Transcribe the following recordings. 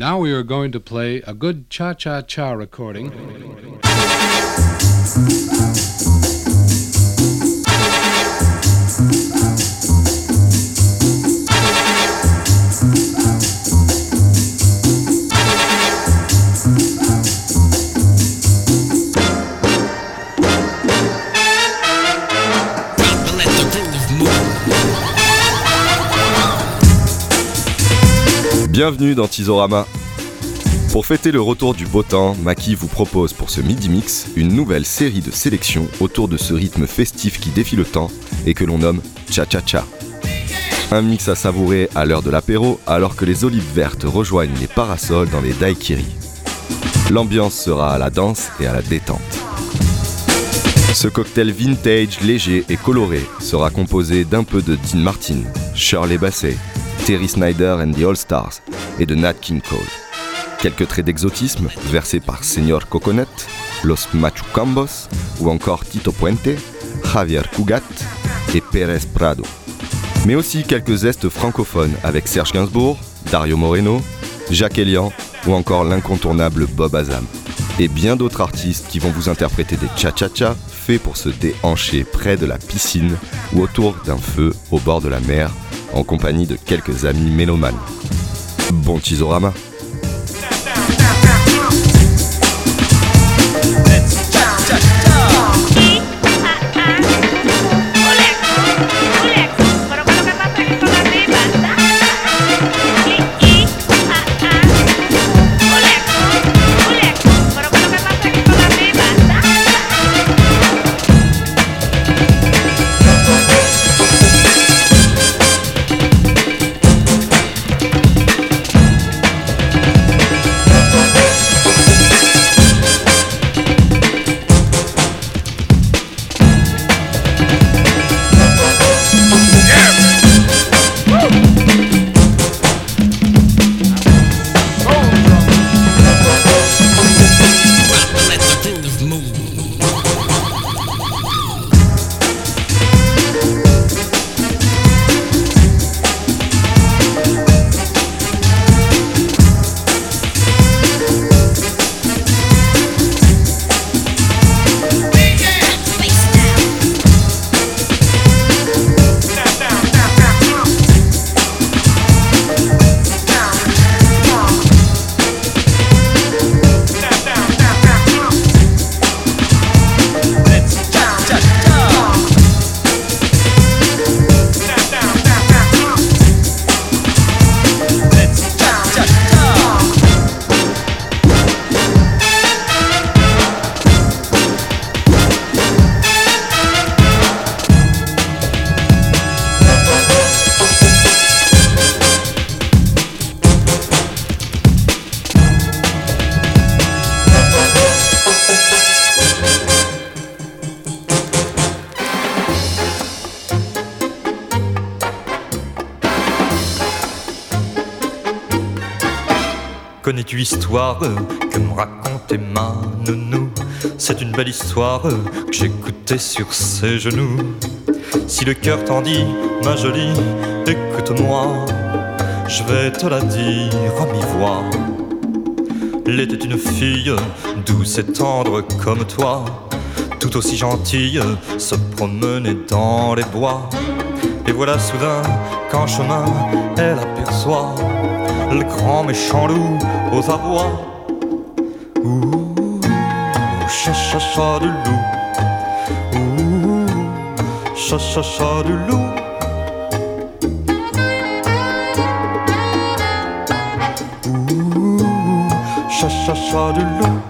Now we are going to play a good cha cha cha recording. Bienvenue dans Tizorama. Pour fêter le retour du beau temps, Maki vous propose pour ce midi mix une nouvelle série de sélections autour de ce rythme festif qui défie le temps et que l'on nomme Cha Cha Cha. Un mix à savourer à l'heure de l'apéro alors que les olives vertes rejoignent les parasols dans les daiquiris. L'ambiance sera à la danse et à la détente. Ce cocktail vintage, léger et coloré sera composé d'un peu de Dean Martin, Shirley Bassey, Terry Snyder and the All Stars et de Nat King Cole. Quelques traits d'exotisme versés par Señor Coconut, Los Machucambos ou encore Tito Puente, Javier Cugat et Pérez Prado. Mais aussi quelques zestes francophones avec Serge Gainsbourg, Dario Moreno, Jacques Elian ou encore l'incontournable Bob Azam. Et bien d'autres artistes qui vont vous interpréter des cha-cha-cha faits pour se déhancher près de la piscine ou autour d'un feu au bord de la mer en compagnie de quelques amis mélomanes. Bon Tizorama Que me racontait ma nounou C'est une belle histoire que j'écoutais sur ses genoux. Si le cœur t'en dit, ma jolie, écoute-moi, je vais te la dire à mi-voix. Elle était une fille douce et tendre comme toi, tout aussi gentille, se promenait dans les bois. Et voilà soudain qu'en chemin, elle aperçoit le grand méchant loup aux abois. Ouh, cha cha cha du loup. Ouh, cha cha cha du loup. Ouh, cha cha cha du loup.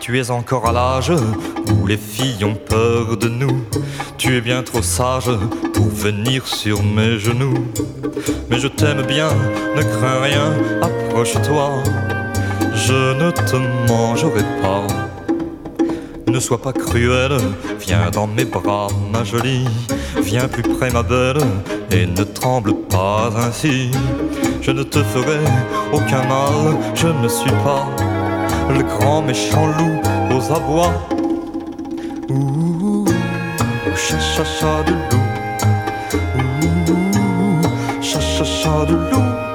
Tu es encore à l'âge les filles ont peur de nous. Tu es bien trop sage pour venir sur mes genoux. Mais je t'aime bien, ne crains rien, approche-toi. Je ne te mangerai pas. Ne sois pas cruelle, viens dans mes bras, ma jolie. Viens plus près, ma belle, et ne tremble pas ainsi. Je ne te ferai aucun mal, je ne suis pas le grand méchant loup aux abois. sha sha sha the loup! ooh sha sha sha the loup!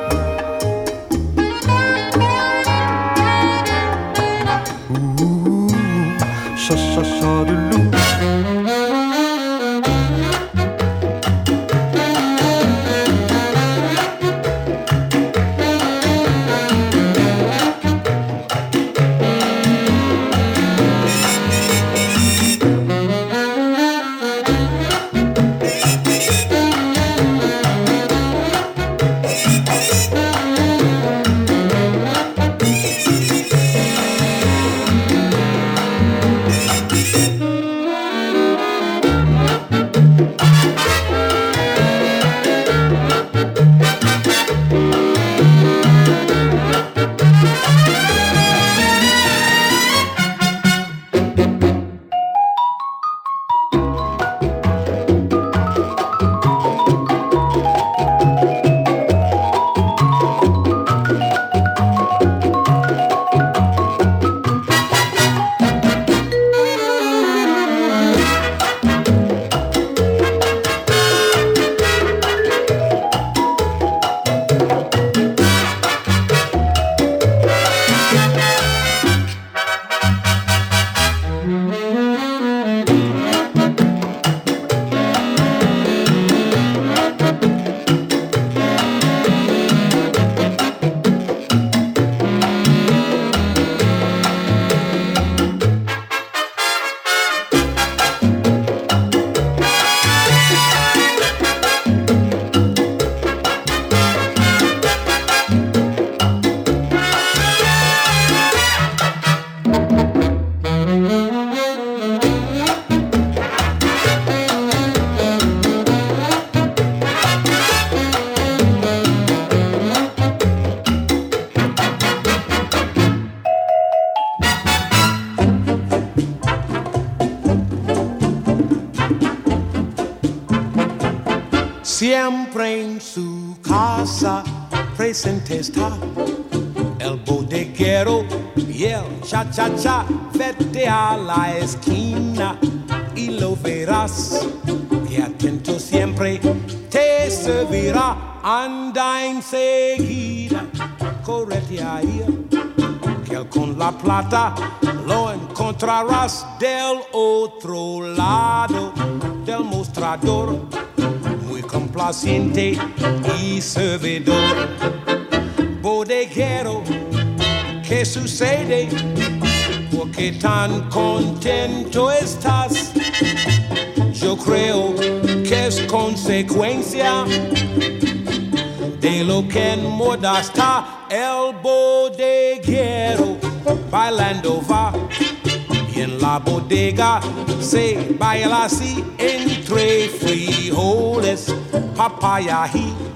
Bodeguero y el cha-cha-cha. Vete a la esquina y lo verás. Y atento siempre te servirá. Anda enseguida, correte ahí. Que con la plata lo encontrarás del otro lado del mostrador muy complaciente y servidor. Bodeguero, ¿qué sucede? ¿Por qué tan contento estás? Yo creo que es consecuencia de lo que en moda está el bodeguero bailando va y en la bodega se baila así entre frijoles, papaya y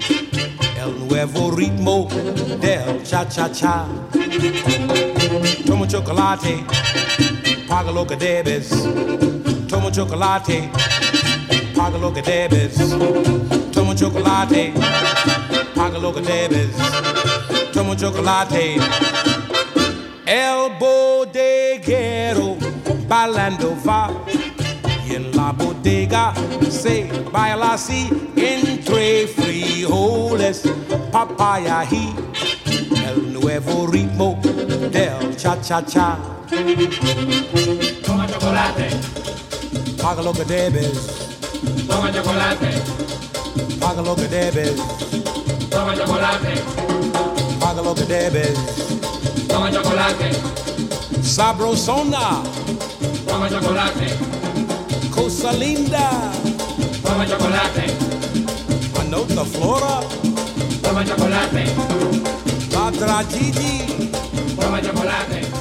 el nuevo ritmo del cha-cha-cha. Toma chocolate, paga lo que debes. Toma chocolate, paga lo que debes. Toma chocolate, paga lo que debes. Toma chocolate. El bodeguero bailando va bodega se baila así entre frijoles, papaya y el nuevo ritmo del cha-cha-cha. Toma chocolate, Paga lo que debes, toma chocolate, paga lo que debes, toma chocolate, paga lo que debes. toma chocolate, Sabrosona, toma chocolate, cosa linda, toma chocolate, anota flora, toma chocolate, la tragidi. toma chocolate.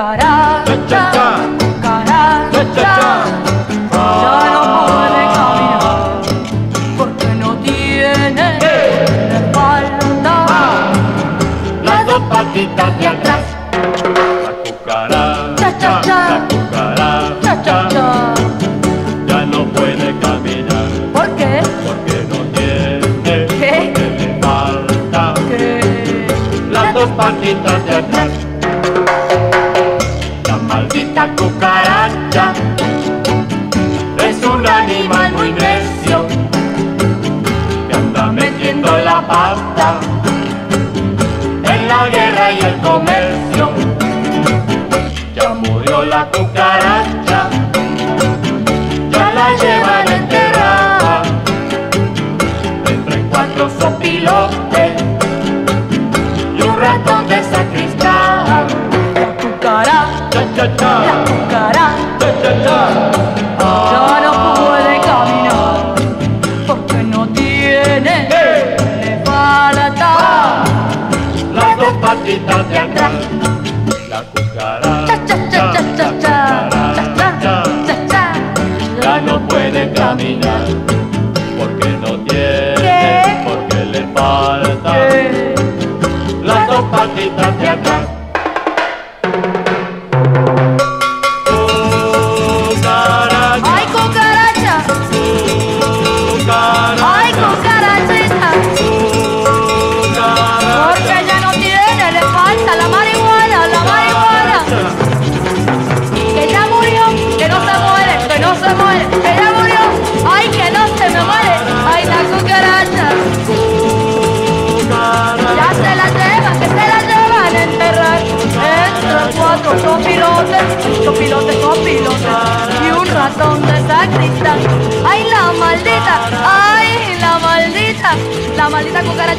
God.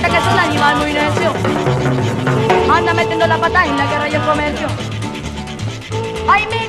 que sea un animal muy necio. Anda metiendo la pata en la guerra y el comercio. Ay, me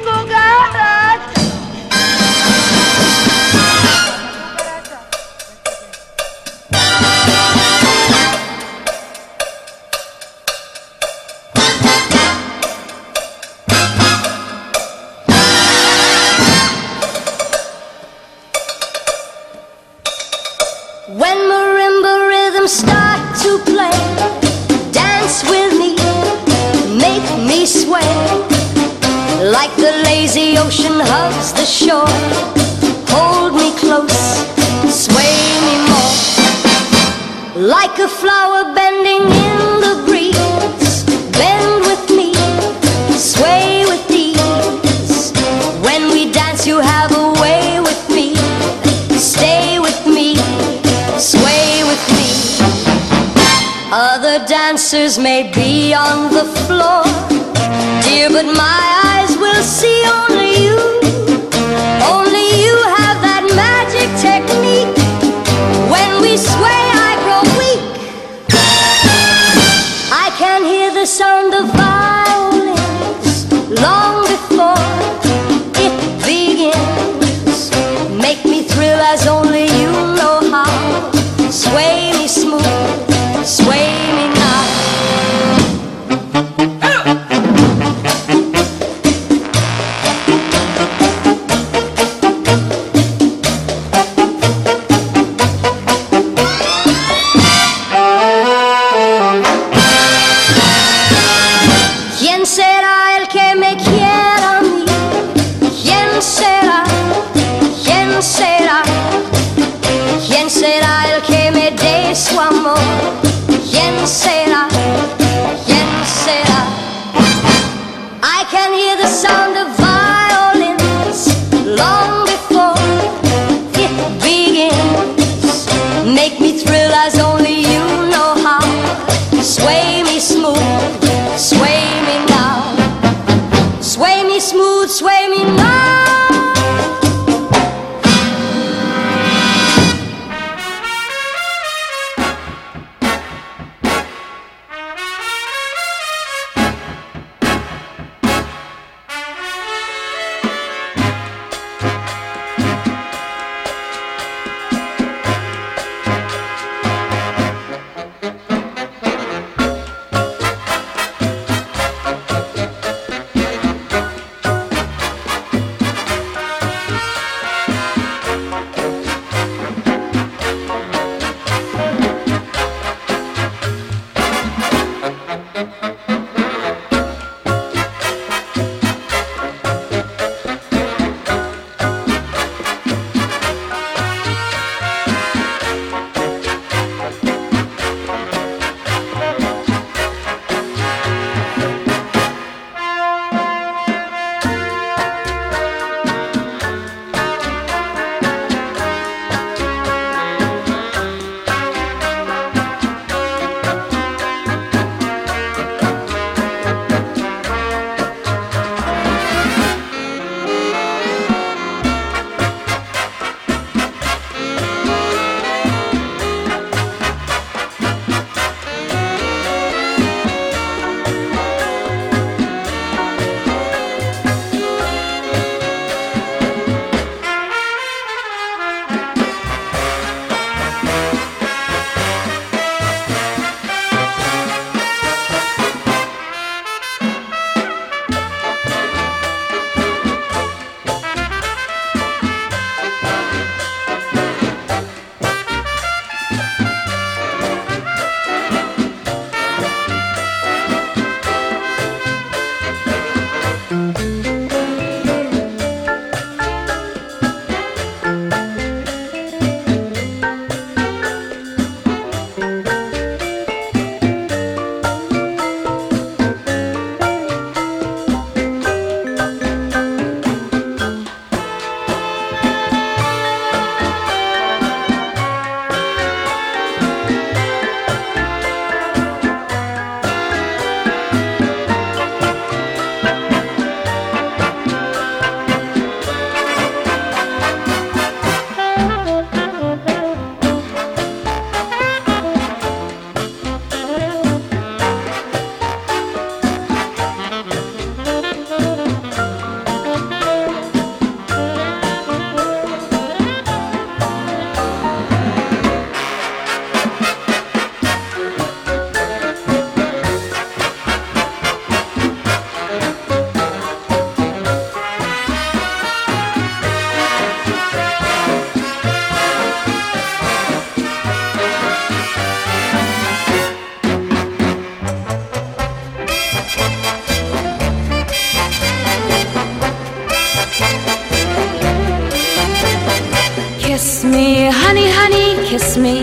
me.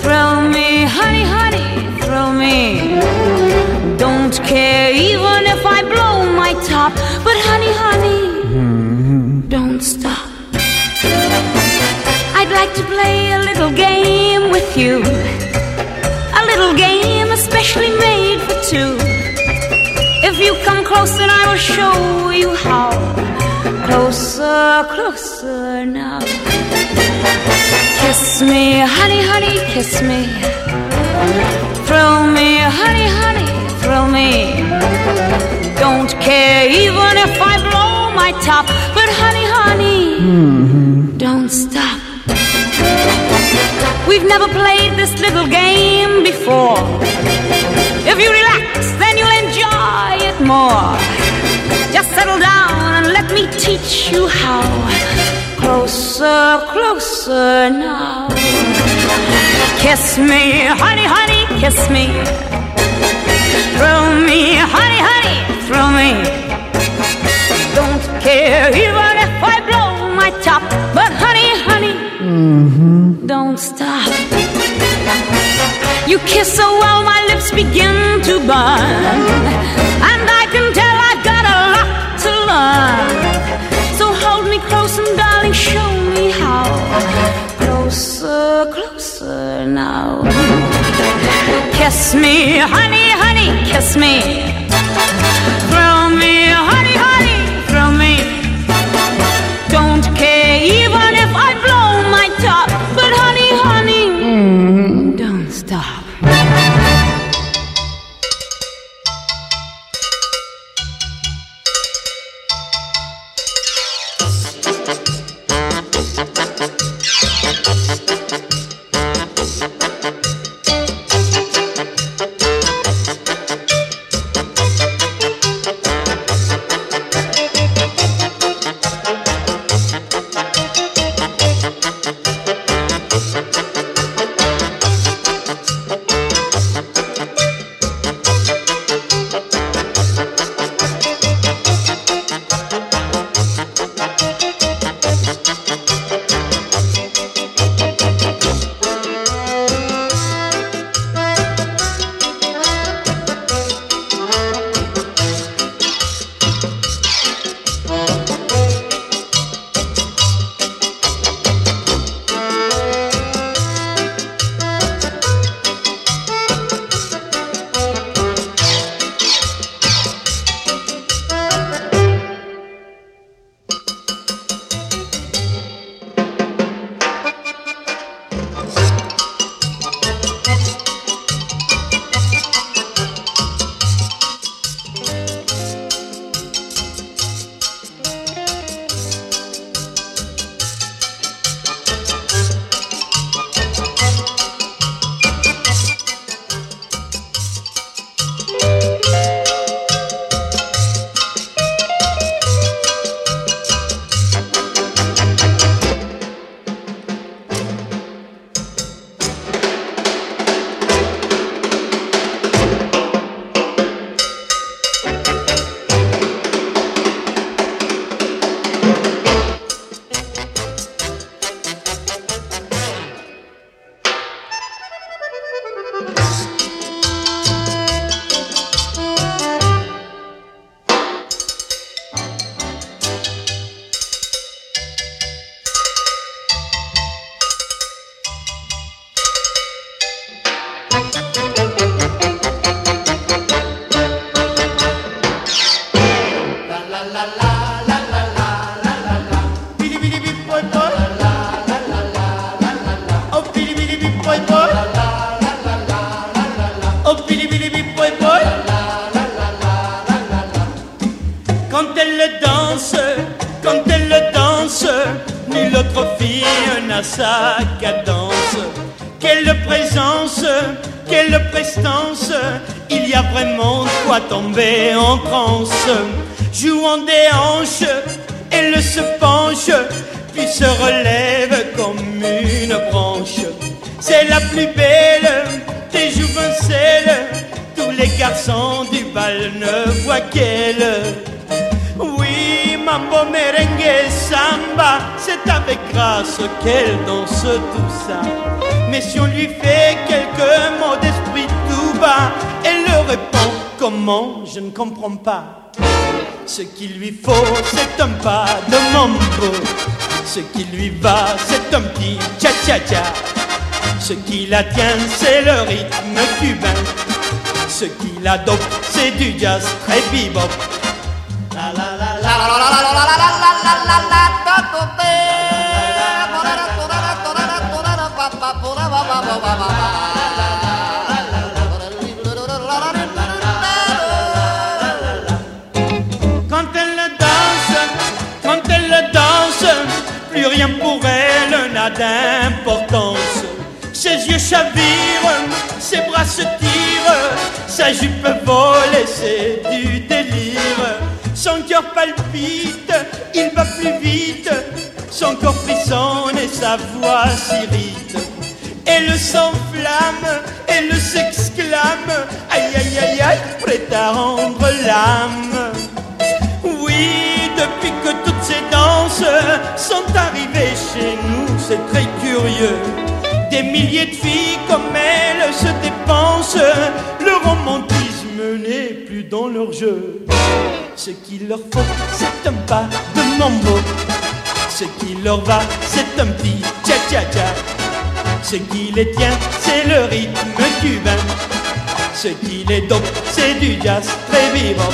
Thrill me, honey, honey, thrill me. Don't care even if I blow my top. But honey, honey, don't stop. I'd like to play a little game with you. A little game especially made for two. If you come close, then I will show you how. Closer, closer now. Kiss me, honey, honey, kiss me. Thrill me, honey, honey, thrill me. Don't care even if I blow my top. But honey, honey, mm-hmm. don't stop. We've never played this little game before. If you relax, then you'll enjoy it more. Just settle down and let me teach you how. Closer, closer now. Kiss me, honey, honey, kiss me. Thrill me, honey, honey, thrill me. Don't care even if I blow my top. But honey, honey, mm-hmm. don't stop. You kiss so well, my lips begin to burn. And I can tell I've got a lot to learn. Closer, closer now. Kiss me, honey, honey, kiss me. Grâce qu'elle danse tout ça. Mais si on lui fait quelques mots d'esprit tout bas, elle le répond comment? Je ne comprends pas. Ce qu'il lui faut, c'est un pas de mambo. Ce qui lui va, c'est un petit cha-cha-cha. Ce qui la tient, c'est le rythme cubain. Ce qui la dope, c'est du jazz très bebop. D'importance. Ses yeux chavirent, ses bras se tirent, sa jupe vole et c'est du délire. Son cœur palpite, il va plus vite, son corps frissonne et sa voix s'irrite. Elle s'enflamme, elle s'exclame, aïe aïe aïe aïe, prête à rendre l'âme. Oui, que toutes ces danses sont arrivées chez nous, c'est très curieux. Des milliers de filles comme elles se dépensent, le romantisme n'est plus dans leur jeu. Ce qu'il leur faut, c'est un pas de mambo. Ce qui leur va, c'est un petit cha-cha-cha. Ce qui les tient, c'est le rythme cubain. Ce qui les dope, c'est du jazz très vivant.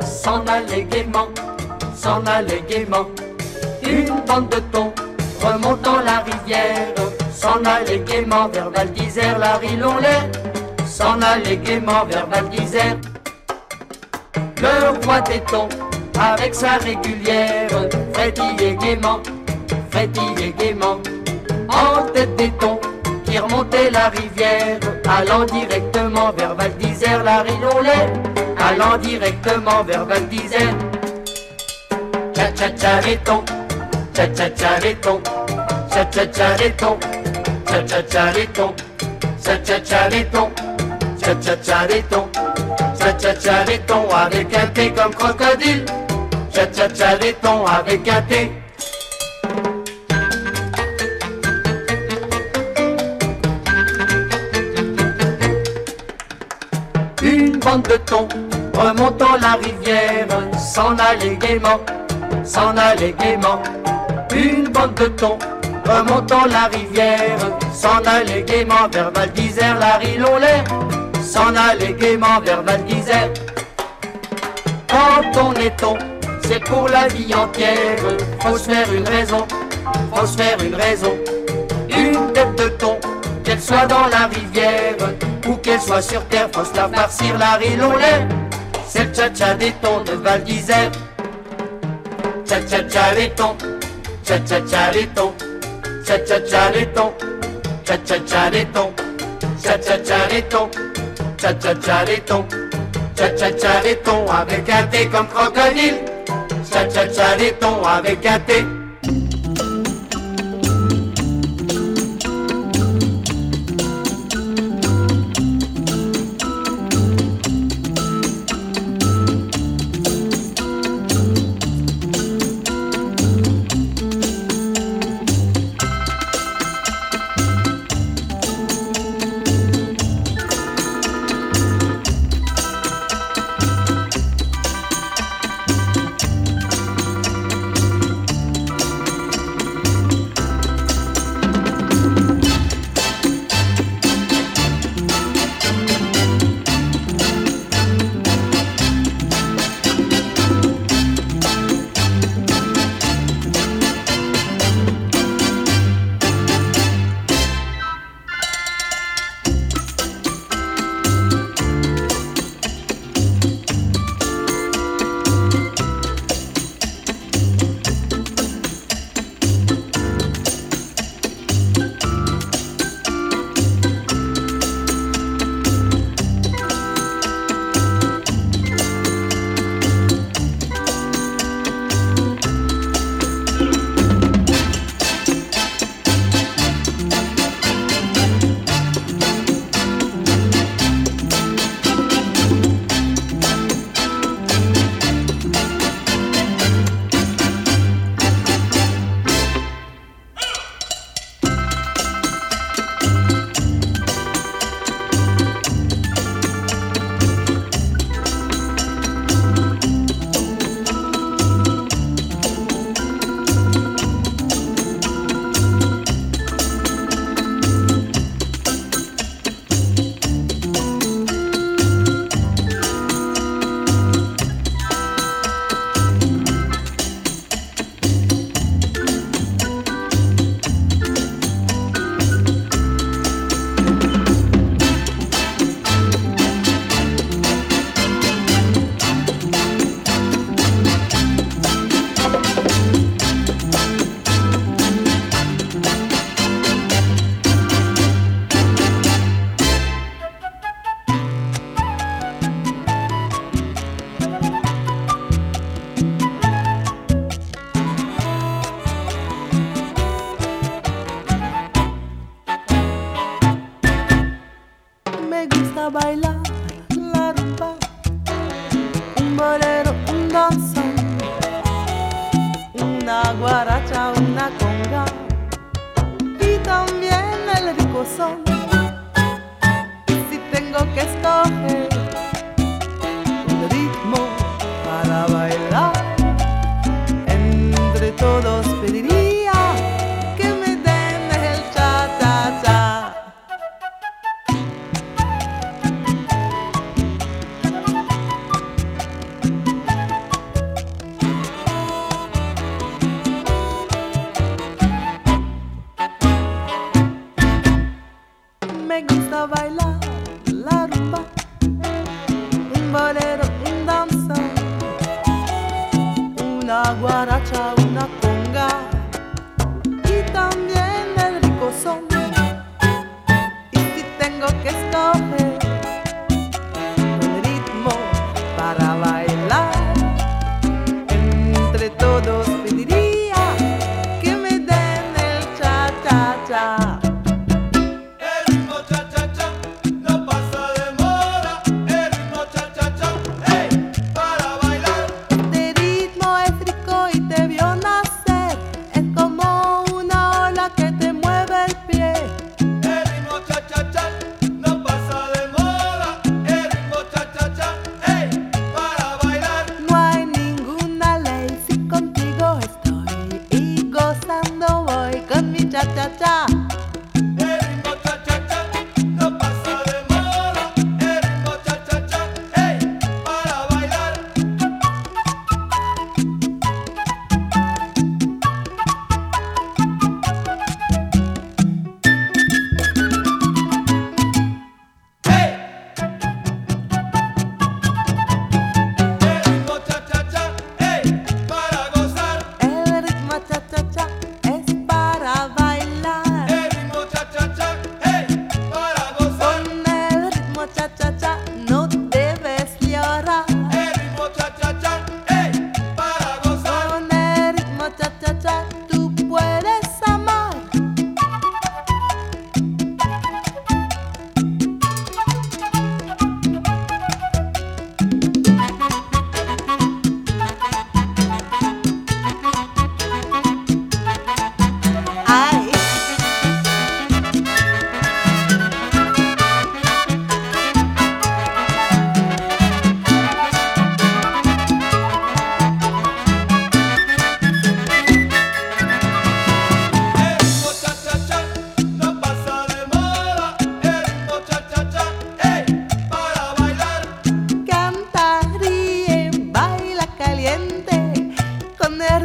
S'en allait gaiement, s'en allait gaiement. Une bande de thon remontant la rivière s'en allait gaiement vers Val d'Isère, la rilonlet s'en allait gaiement vers Val d'Isère. Le roi des thons avec sa régulière frétillait gaiement, frétillait gaiement. En tête des thons qui remontait la rivière, allant directement vers Val d'Isère, la rilonlet, allant directement vers Val d'Isère. Tcha tcha tcha les thons, tcha tcha tcha les thons, tcha tcha tcha les thons avec un thé comme crocodile, les thons avec un thé. Une bande de thons remontant la rivière s'en allait gaiement, s'en allait gaiement. Une bande de thons remontant la rivière s'en gaiement vers Val d'Isère, la rilonlet s'en allait gaiement vers Val. Quand on est thon, c'est pour la vie entière, faut se faire une raison, faut se faire une raison. Une tête de thon, qu'elle soit dans la rivière ou qu'elle soit sur terre, faut se la farcir la rilonlet. C'est le tcha-tcha des thons de Val d'Isère. Tcha-tcha-tcha les thons, tcha-tcha-tcha les thons, tcha-tcha-tcha les thons, tcha-tcha-tcha les thons, tcha-tcha-tcha les thons, tcha-tcha-tcha les thons, tcha-tcha-tcha les thons avec un thé comme crocodile, tcha-tcha-tcha les thons avec un thé.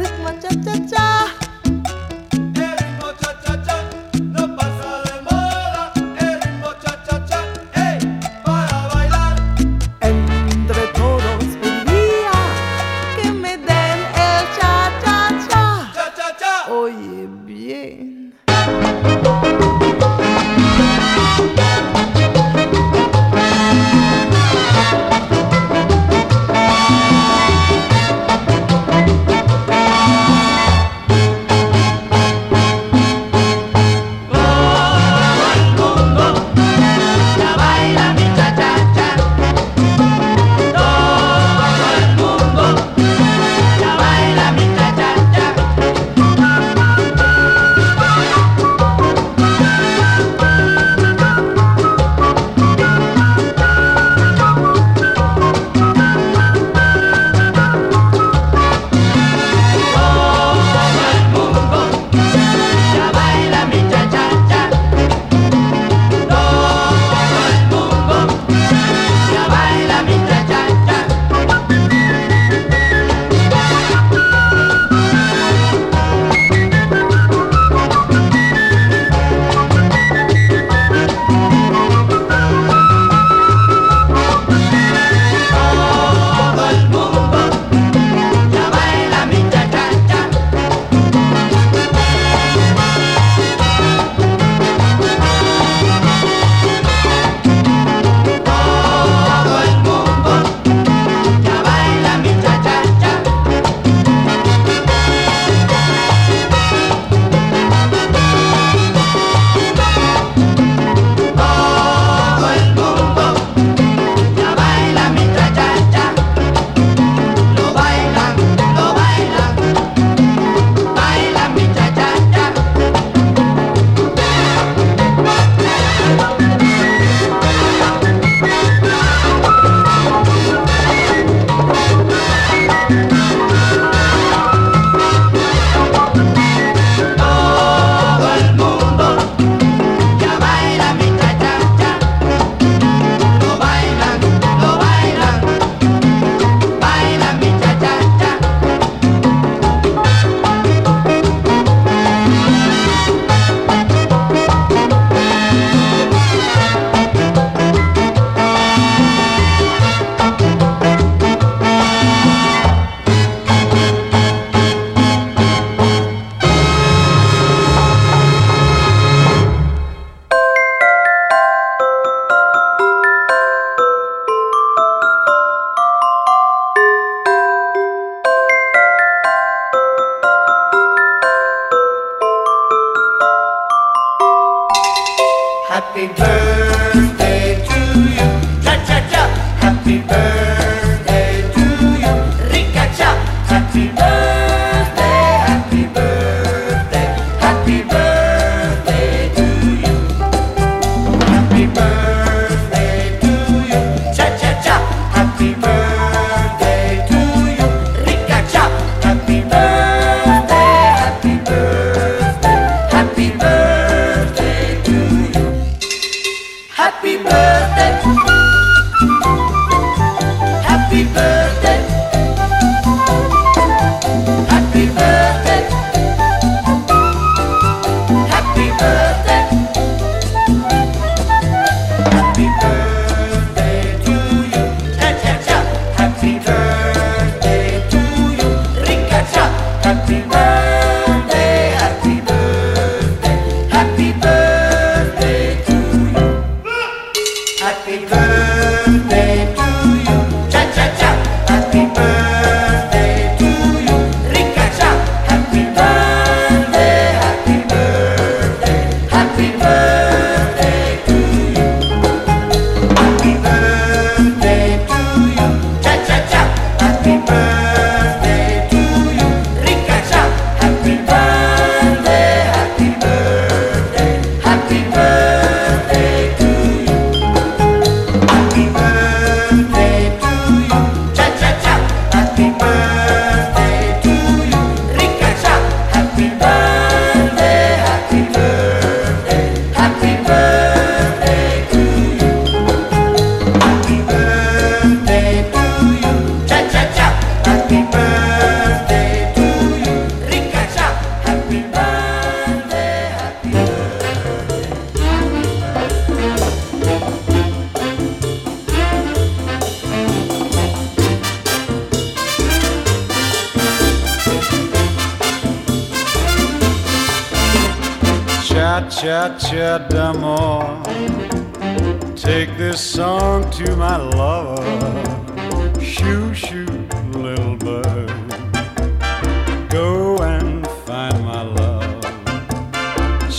흑만 짜짜짜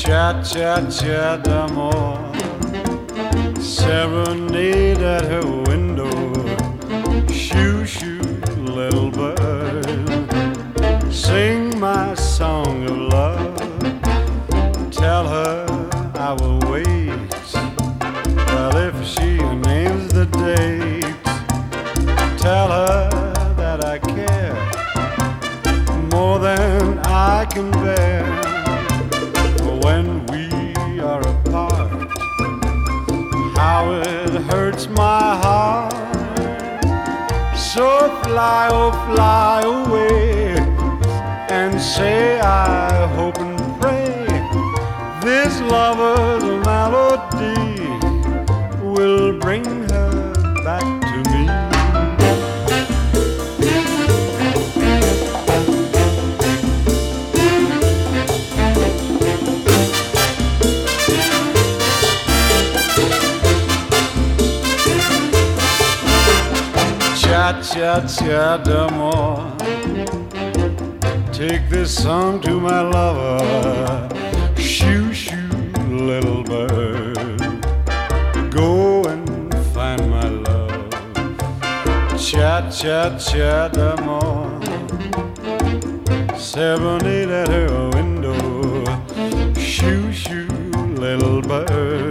cha-cha-cha d'amour serenade at her window. Shoo shoo. fly, oh fly away, and say I hope and pray this lover's cha-cha d'amour Take this song to my lover. Shoo, shoo, little bird. Go and find my love. Cha-cha-cha d'amour Serenade at her window. Shoo, shoo, little bird.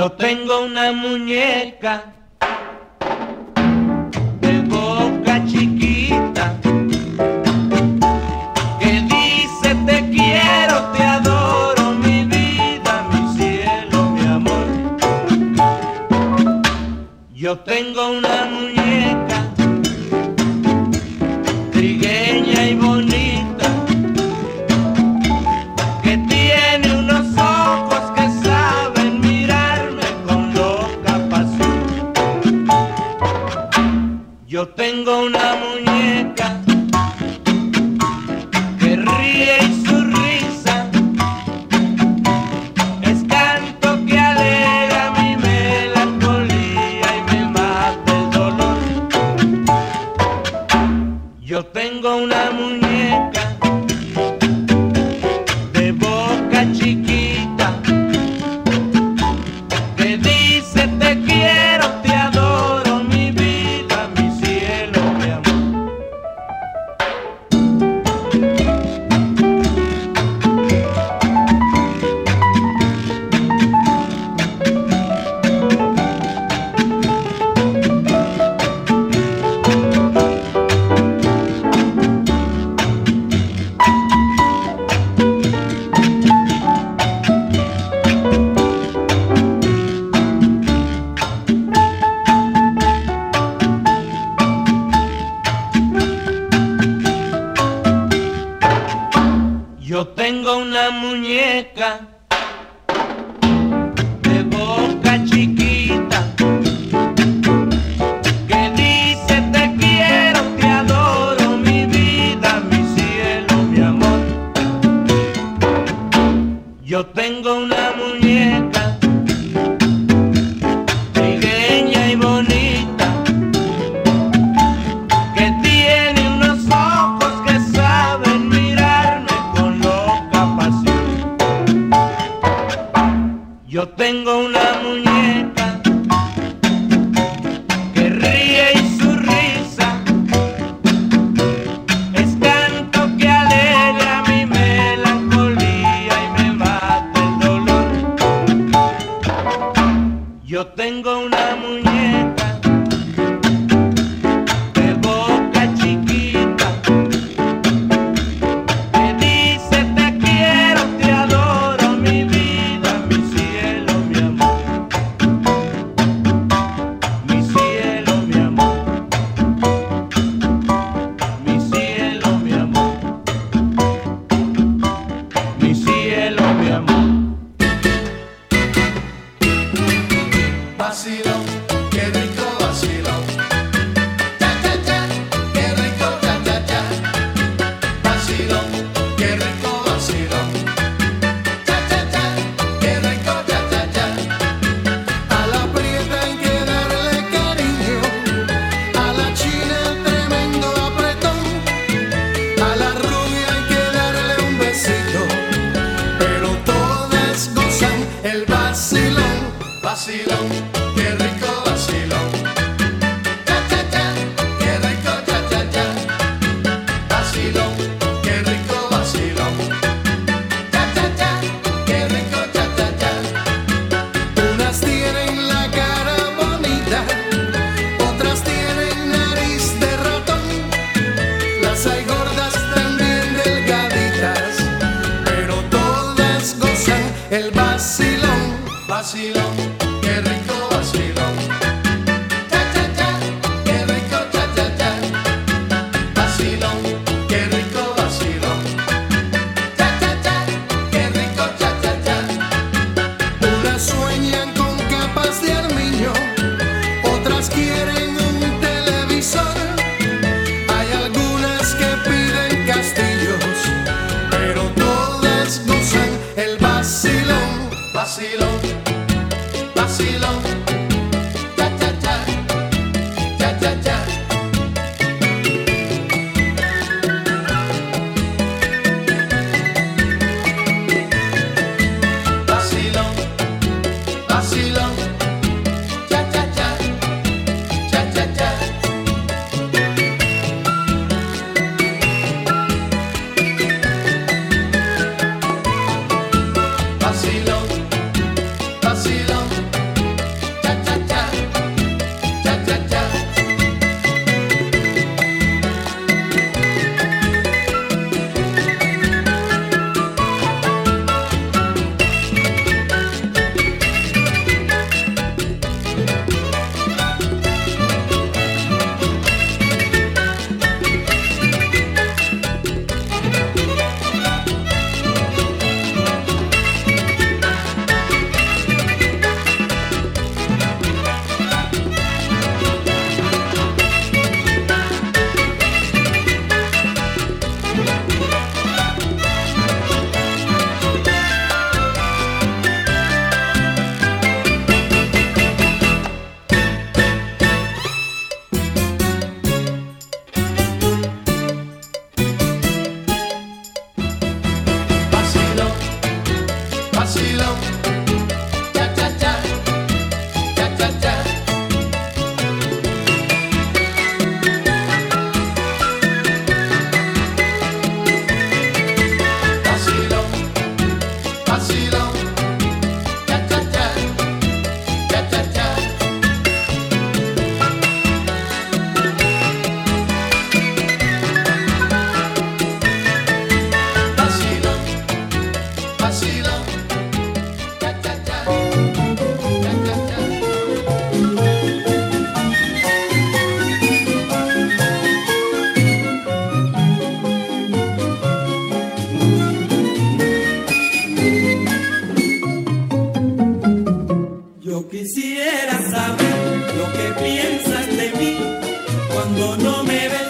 Yo tengo una muñeca Quisiera saber lo que piensas de mí cuando no me ves.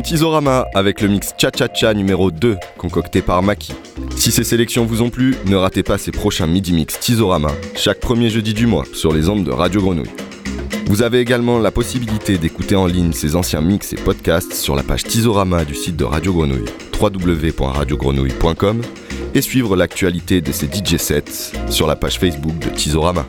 Tizorama avec le mix Cha Cha Cha numéro 2 concocté par Maki. Si ces sélections vous ont plu, ne ratez pas ces prochains midi mix Tizorama chaque premier jeudi du mois sur les ondes de Radio Grenouille. Vous avez également la possibilité d'écouter en ligne ces anciens mix et podcasts sur la page Tizorama du site de Radio Grenouille www.radiogrenouille.com et suivre l'actualité de ces DJ sets sur la page Facebook de Tizorama.